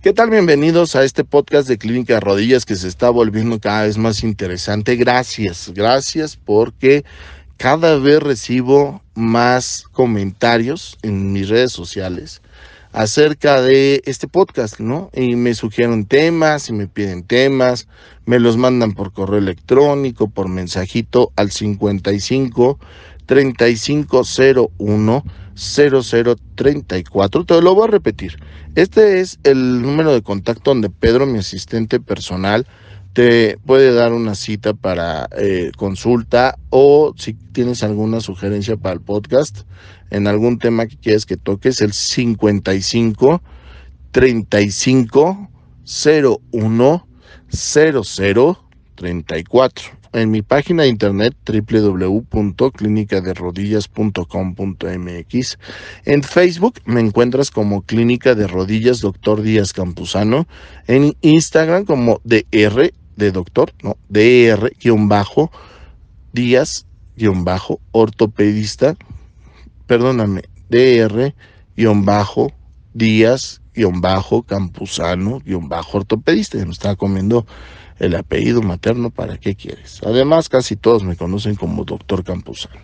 ¿Qué tal? Bienvenidos a este podcast de Clínica de Rodillas que se está volviendo cada vez más interesante. Gracias, gracias porque cada vez recibo más comentarios en mis redes sociales acerca de este podcast, ¿no? Y me sugieren temas y me piden temas, me los mandan por correo electrónico, por mensajito al 55 3501 0034. Te lo voy a repetir. Este es el número de contacto donde Pedro, mi asistente personal, te puede dar una cita para eh, consulta o si tienes alguna sugerencia para el podcast en algún tema que quieres que toques, el 55 35 01 00 34 en mi página de internet www.clinicaderodillas.com.mx. En Facebook me encuentras como Clínica de Rodillas Doctor Díaz Campuzano. En Instagram como DR de doctor, no, Díaz bajo ortopedista, perdóname, Díaz bajo Campuzano bajo ortopedista. Me estaba comiendo el apellido materno, ¿para qué quieres? Además, casi todos me conocen como Doctor Campuzano.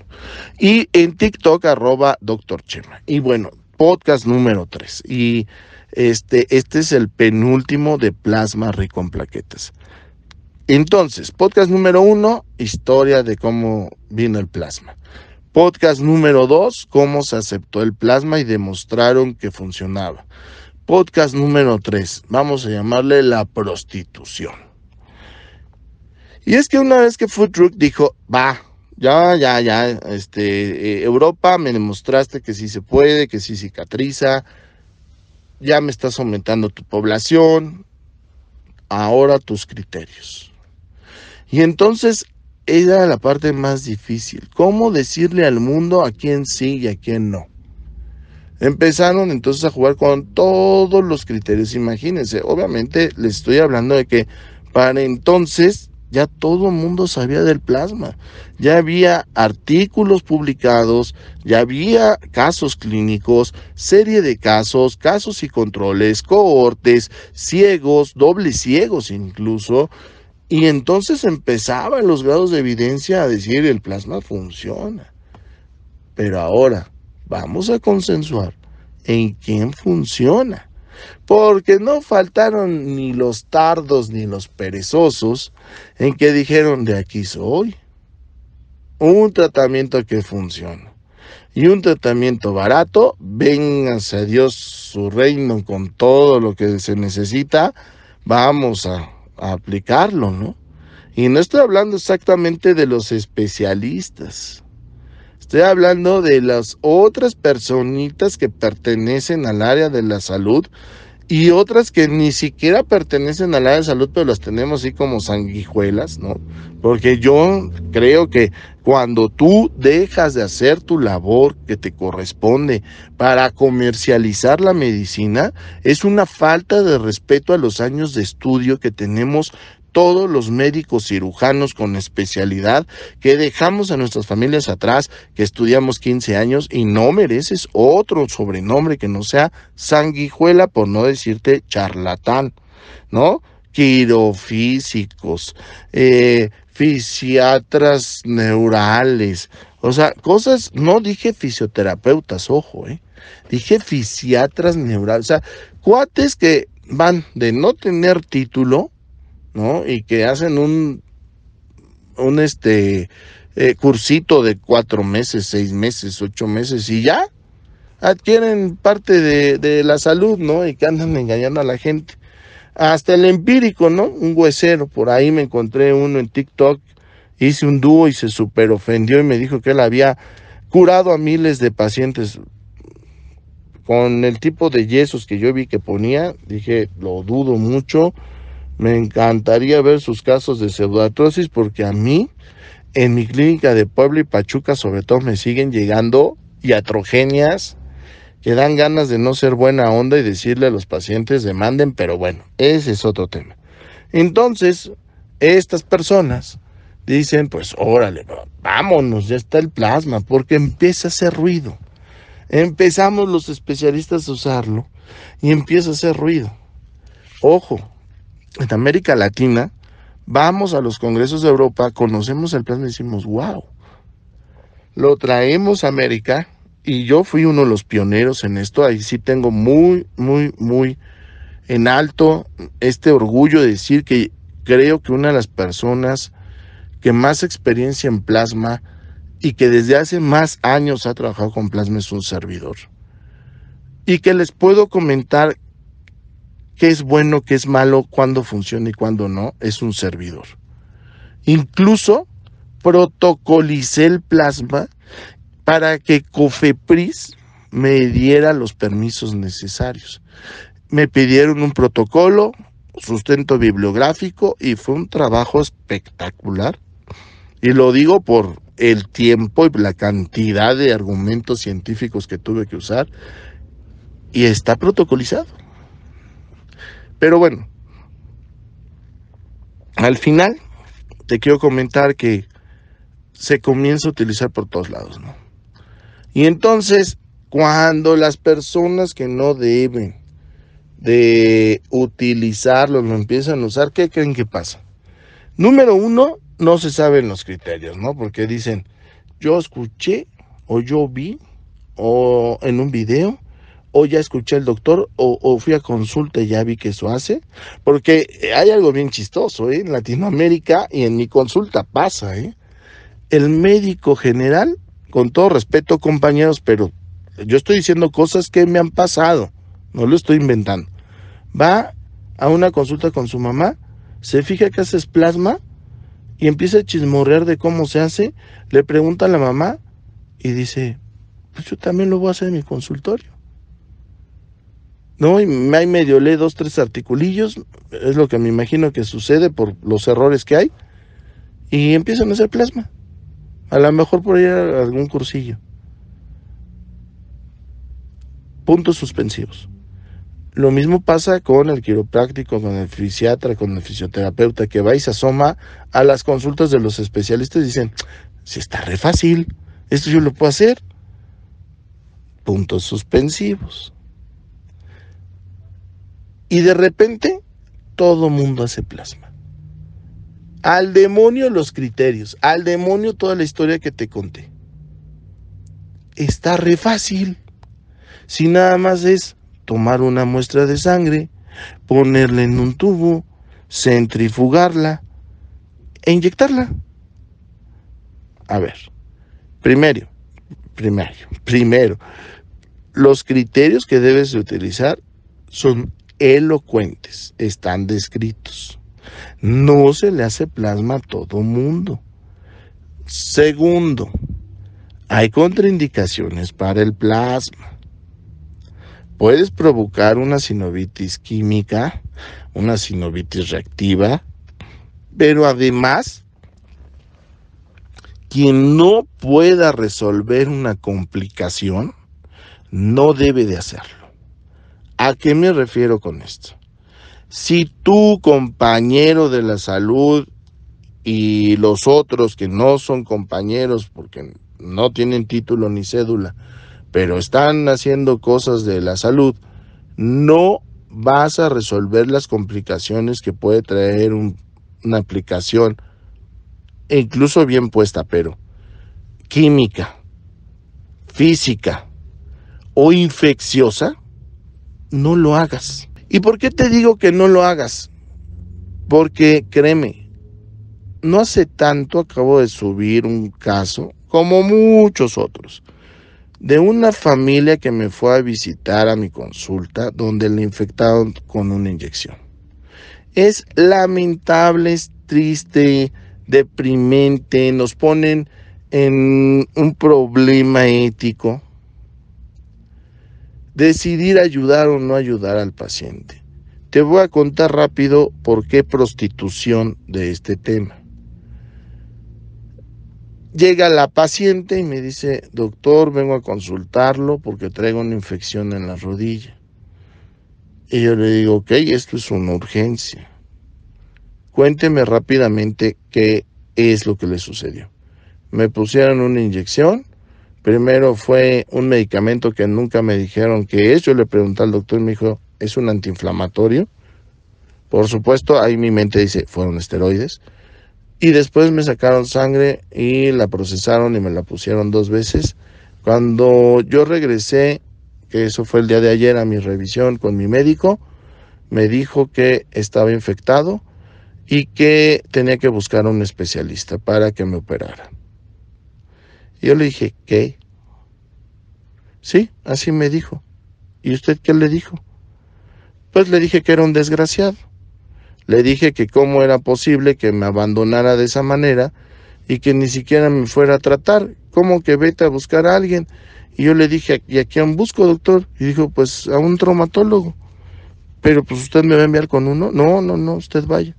Y en TikTok, arroba Doctor Chema. Y bueno, podcast número 3. Y este, este es el penúltimo de Plasma Rico en Plaquetas. Entonces, podcast número 1, historia de cómo vino el plasma. Podcast número 2, cómo se aceptó el plasma y demostraron que funcionaba. Podcast número 3, vamos a llamarle la prostitución. Y es que una vez que Food dijo, va, ya, ya, ya, este, eh, Europa, me demostraste que sí se puede, que sí cicatriza, ya me estás aumentando tu población, ahora tus criterios. Y entonces era la parte más difícil, cómo decirle al mundo a quién sí y a quién no. Empezaron entonces a jugar con todos los criterios, imagínense, obviamente les estoy hablando de que para entonces ya todo el mundo sabía del plasma, ya había artículos publicados, ya había casos clínicos, serie de casos, casos y controles, cohortes, ciegos, dobles ciegos incluso, y entonces empezaban los grados de evidencia a decir el plasma funciona. Pero ahora vamos a consensuar en quién funciona porque no faltaron ni los tardos ni los perezosos en que dijeron de aquí soy. Un tratamiento que funciona y un tratamiento barato, vénganse a Dios su reino con todo lo que se necesita, vamos a, a aplicarlo, ¿no? Y no estoy hablando exactamente de los especialistas. Estoy hablando de las otras personitas que pertenecen al área de la salud y otras que ni siquiera pertenecen al área de salud, pero las tenemos así como sanguijuelas, ¿no? Porque yo creo que cuando tú dejas de hacer tu labor que te corresponde para comercializar la medicina, es una falta de respeto a los años de estudio que tenemos todos los médicos cirujanos con especialidad que dejamos a nuestras familias atrás, que estudiamos 15 años y no mereces otro sobrenombre que no sea sanguijuela, por no decirte charlatán, ¿no? Quirofísicos, eh, fisiatras neurales, o sea, cosas, no dije fisioterapeutas, ojo, ¿eh? Dije fisiatras neurales, o sea, cuates que van de no tener título, ¿no? Y que hacen un, un este, eh, cursito de cuatro meses, seis meses, ocho meses y ya adquieren parte de, de, la salud, ¿no? Y que andan engañando a la gente. Hasta el empírico, ¿no? Un huesero, por ahí me encontré uno en TikTok, hice un dúo y se super ofendió y me dijo que él había curado a miles de pacientes con el tipo de yesos que yo vi que ponía, dije, lo dudo mucho, me encantaría ver sus casos de pseudoartrosis porque a mí, en mi clínica de Puebla y Pachuca, sobre todo, me siguen llegando iatrogenias que dan ganas de no ser buena onda y decirle a los pacientes demanden, pero bueno, ese es otro tema. Entonces, estas personas dicen, pues órale, vámonos, ya está el plasma, porque empieza a hacer ruido. Empezamos los especialistas a usarlo y empieza a hacer ruido. Ojo, en América Latina, vamos a los congresos de Europa, conocemos el plasma y decimos, wow, lo traemos a América y yo fui uno de los pioneros en esto, ahí sí tengo muy, muy, muy en alto este orgullo de decir que creo que una de las personas que más experiencia en plasma y que desde hace más años ha trabajado con plasma es un servidor. Y que les puedo comentar qué es bueno, qué es malo, cuándo funciona y cuándo no, es un servidor. Incluso protocolicé el plasma para que Cofepris me diera los permisos necesarios. Me pidieron un protocolo, sustento bibliográfico y fue un trabajo espectacular y lo digo por el tiempo y la cantidad de argumentos científicos que tuve que usar. Y está protocolizado. Pero bueno, al final te quiero comentar que se comienza a utilizar por todos lados, ¿no? Y entonces, cuando las personas que no deben de utilizarlo lo empiezan a usar, ¿qué creen que pasa? Número uno, no se saben los criterios, ¿no? Porque dicen, yo escuché o yo vi o en un video o ya escuché al doctor o, fui a consulta y ya vi que eso hace. Porque hay algo bien chistoso, ¿eh? En Latinoamérica y en mi consulta pasa, ¿eh? El médico general, con todo respeto compañeros, pero yo estoy diciendo cosas que me han pasado, no lo estoy inventando. Va a una consulta con su mamá, se fija que haces plasma y empieza a chismorrear de cómo se hace, le pregunta a la mamá y dice, pues yo también lo voy a hacer en mi consultorio. ¿No? Y ahí medio lee dos, tres articulillos, es lo que me imagino que sucede por los errores que hay, y empiezan a hacer plasma. A lo mejor por ahí algún cursillo. Puntos suspensivos. Lo mismo pasa con el quiropráctico, con el fisiatra, con el fisioterapeuta, que va y se asoma a las consultas de los especialistas y dicen, si está re fácil, esto yo lo puedo hacer. Puntos suspensivos. Y de repente, todo mundo hace plasma. Al demonio los criterios, al demonio toda la historia que te conté. Está re fácil. Si nada más es tomar una muestra de sangre, ponerla en un tubo, centrifugarla e inyectarla. A ver, primero, primero, primero, los criterios que debes utilizar son elocuentes, están descritos. No se le hace plasma a todo mundo. Segundo, hay contraindicaciones para el plasma puedes provocar una sinovitis química, una sinovitis reactiva, pero además, quien no pueda resolver una complicación, no debe de hacerlo. ¿A qué me refiero con esto? Si tu compañero de la salud y los otros que no son compañeros porque no tienen título ni cédula, pero están haciendo cosas de la salud, no vas a resolver las complicaciones que puede traer una aplicación, incluso bien puesta, pero química, física o infecciosa, no lo hagas. ¿Y por qué te digo que no lo hagas? Porque créeme, no hace tanto acabo de subir un caso, como muchos otros, de una familia que me fue a visitar a mi consulta donde le infectaron con una inyección. Es lamentable, es triste, deprimente, nos ponen en un problema ético. Decidir ayudar o no ayudar al paciente. Te voy a contar rápido por qué prostitución de este tema. Llega la paciente y me dice, doctor, vengo a consultarlo porque traigo una infección en la rodilla. Y yo le digo, ok, esto es una urgencia. Cuénteme rápidamente qué es lo que le sucedió. Me pusieron una inyección, primero fue un medicamento que nunca me dijeron que es, yo le pregunté al doctor y me dijo, es un antiinflamatorio. Por supuesto, ahí mi mente dice, fueron esteroides. Y después me sacaron sangre y la procesaron y me la pusieron dos veces. Cuando yo regresé, que eso fue el día de ayer a mi revisión con mi médico, me dijo que estaba infectado y que tenía que buscar a un especialista para que me operara. Yo le dije, ¿qué? Sí, así me dijo. ¿Y usted qué le dijo? Pues le dije que era un desgraciado. Le dije que cómo era posible que me abandonara de esa manera y que ni siquiera me fuera a tratar. ¿Cómo que vete a buscar a alguien? Y yo le dije, ¿y a quién busco, doctor? Y dijo, pues a un traumatólogo. Pero pues usted me va a enviar con uno. No, no, no, usted vaya.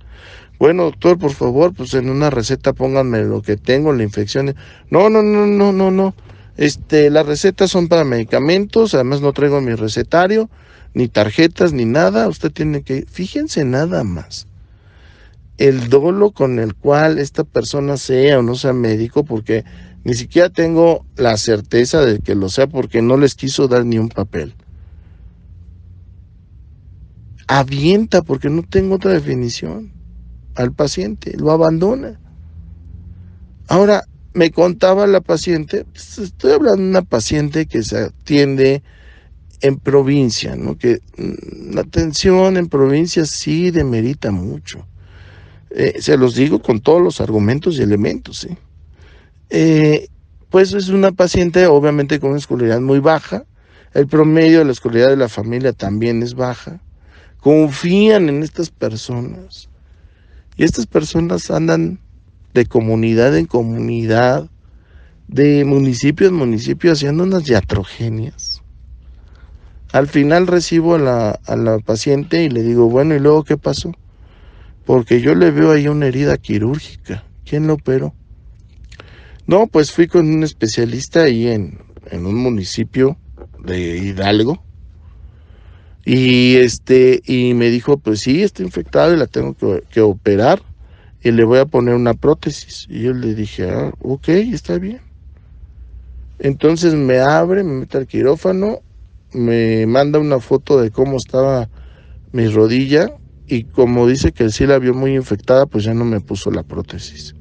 Bueno, doctor, por favor, pues en una receta pónganme lo que tengo, la infección. No, no, no, no, no, no. Este, las recetas son para medicamentos, además no traigo mi recetario ni tarjetas, ni nada. Usted tiene que, fíjense nada más, el dolo con el cual esta persona sea o no sea médico, porque ni siquiera tengo la certeza de que lo sea porque no les quiso dar ni un papel. Avienta, porque no tengo otra definición, al paciente, lo abandona. Ahora, me contaba la paciente, pues, estoy hablando de una paciente que se atiende en provincia, ¿no? Que mm, la atención en provincia sí demerita mucho. Eh, se los digo con todos los argumentos y elementos, eh, pues es una paciente obviamente con una escolaridad muy baja, el promedio de la escolaridad de la familia también es baja, confían en estas personas y estas personas andan de comunidad en comunidad, de municipio en municipio haciendo unas iatrogenias al final recibo a la, a la paciente y le digo, bueno, ¿y luego qué pasó? Porque yo le veo ahí una herida quirúrgica. ¿Quién lo operó? No, pues fui con un especialista ahí en, en un municipio de Hidalgo. Y este, y me dijo, pues sí, está infectada y la tengo que, que, operar. Y le voy a poner una prótesis. Y yo le dije, ah, ok, está bien. Entonces me abre, me mete al quirófano me manda una foto de cómo estaba mi rodilla y como dice que sí la vio muy infectada, pues ya no me puso la prótesis.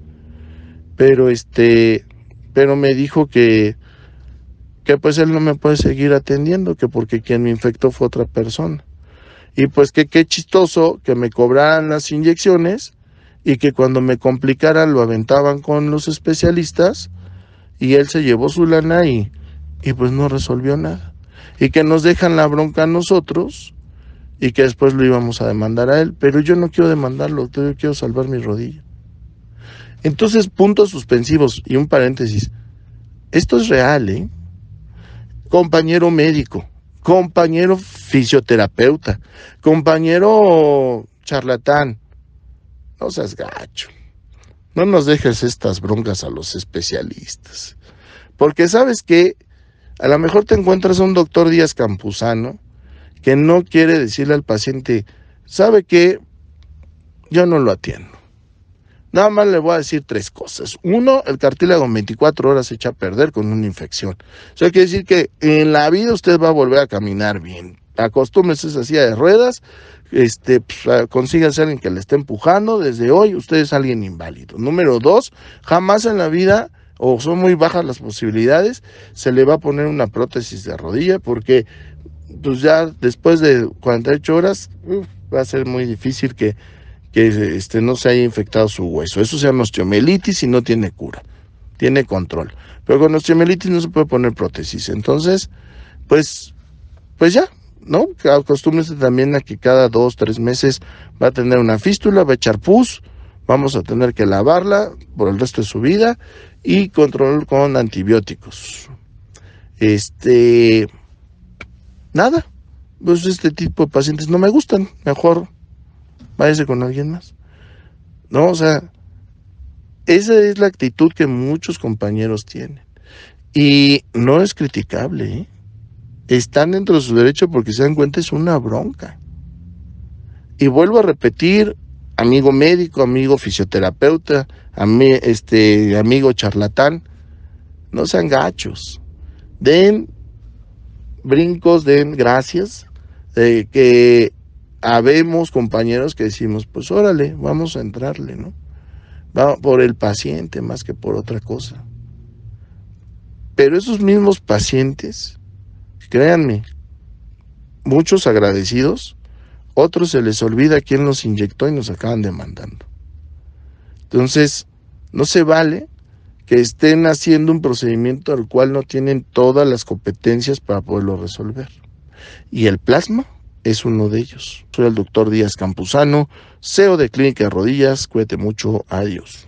Pero este, pero me dijo que que pues él no me puede seguir atendiendo, que porque quien me infectó fue otra persona. Y pues que qué chistoso que me cobraran las inyecciones y que cuando me complicaran lo aventaban con los especialistas y él se llevó su lana y, y pues no resolvió nada y que nos dejan la bronca a nosotros y que después lo íbamos a demandar a él, pero yo no quiero demandarlo, yo quiero salvar mi rodilla. Entonces, puntos suspensivos y un paréntesis. Esto es real, ¿eh? Compañero médico, compañero fisioterapeuta, compañero charlatán. No seas gacho. No nos dejes estas broncas a los especialistas. Porque sabes que a lo mejor te encuentras a un doctor Díaz Campuzano que no quiere decirle al paciente, ¿sabe qué? Yo no lo atiendo. Nada más le voy a decir tres cosas. Uno, el cartílago en 24 horas se echa a perder con una infección. Eso quiere decir que en la vida usted va a volver a caminar bien. Acostúmese a esa silla de ruedas, este, pues, consiga a alguien que le esté empujando. Desde hoy usted es alguien inválido. Número dos, jamás en la vida o son muy bajas las posibilidades, se le va a poner una prótesis de rodilla porque pues ya después de 48 horas va a ser muy difícil que, que este, no se haya infectado su hueso. Eso se llama osteomelitis y no tiene cura, tiene control. Pero con osteomelitis no se puede poner prótesis. Entonces, pues, pues ya, ¿no? Acostúmbrese también a que cada dos, tres meses va a tener una fístula, va a echar pus, vamos a tener que lavarla por el resto de su vida y control con antibióticos. Este, nada, pues este tipo de pacientes no me gustan, mejor váyase con alguien más. No, o sea, esa es la actitud que muchos compañeros tienen. Y no es criticable, ¿eh? están dentro de su derecho porque se dan cuenta es una bronca. Y vuelvo a repetir, amigo médico, amigo fisioterapeuta, este, amigo charlatán, no sean gachos. Den brincos, den gracias, de que habemos compañeros que decimos, pues órale, vamos a entrarle, ¿no? Va por el paciente más que por otra cosa. Pero esos mismos pacientes, créanme, muchos agradecidos, otros se les olvida quién los inyectó y nos acaban demandando. Entonces, no se vale que estén haciendo un procedimiento al cual no tienen todas las competencias para poderlo resolver. Y el plasma es uno de ellos. Soy el doctor Díaz Campuzano, CEO de Clínica Rodillas. Cuídate mucho. Adiós.